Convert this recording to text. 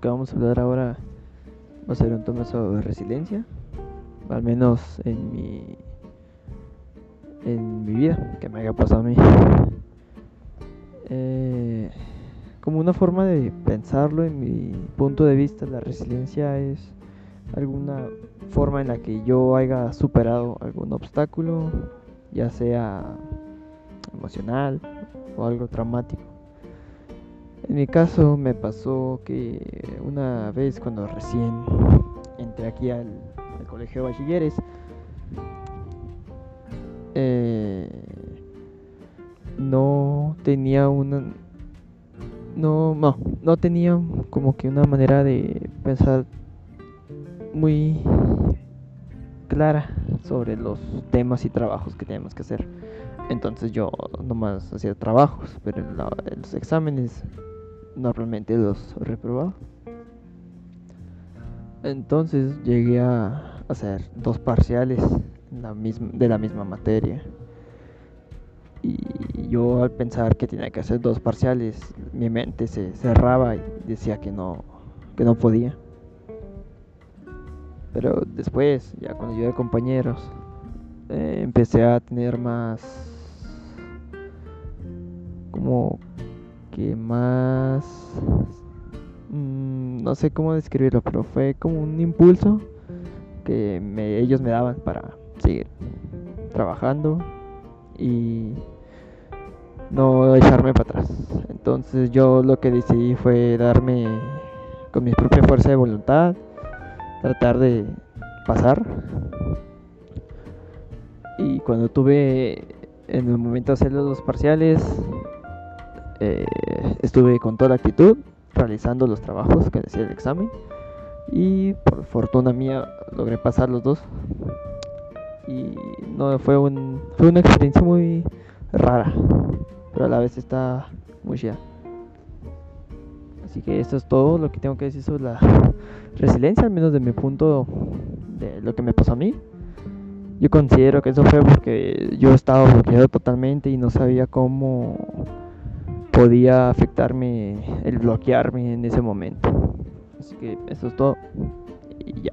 que vamos a hablar ahora va a ser un tema sobre resiliencia, al menos en mi en mi vida que me haya pasado a mí. Eh, como una forma de pensarlo, en mi punto de vista, la resiliencia es alguna forma en la que yo haya superado algún obstáculo, ya sea emocional o algo traumático. En mi caso me pasó que una vez cuando recién entré aquí al, colegio de bachilleres, eh, no tenía una no, no, no tenía como que una manera de pensar muy clara sobre los temas y trabajos que teníamos que hacer. Entonces yo nomás hacía trabajos, pero en, los exámenes normalmente los reprobaba. Entonces llegué a hacer dos parciales de la misma materia. Y yo al pensar que tenía que hacer dos parciales, mi mente se cerraba y decía que no, que no podía. Pero después, ya cuando yo era compañeros, eh, empecé a tener más como que más mm, no sé cómo describirlo pero fue como un impulso que ellos me daban para seguir trabajando y no echarme para atrás. Entonces yo lo que decidí fue darme con mi propia fuerza de voluntad tratar de pasar. Y cuando tuve en el momento de hacer los parciales eh, estuve con toda la actitud realizando los trabajos que decía el examen y por fortuna mía logré pasar los dos. Y no fue un fue una experiencia muy rara pero a la vez está muy chida. Así que esto es todo lo que tengo que decir sobre la resiliencia al menos de mi punto de lo que me pasó a mí. Yo considero que eso fue porque yo estaba bloqueado totalmente y no sabía cómo podía afectarme el bloquearme en ese momento. Así que eso es todo y ya.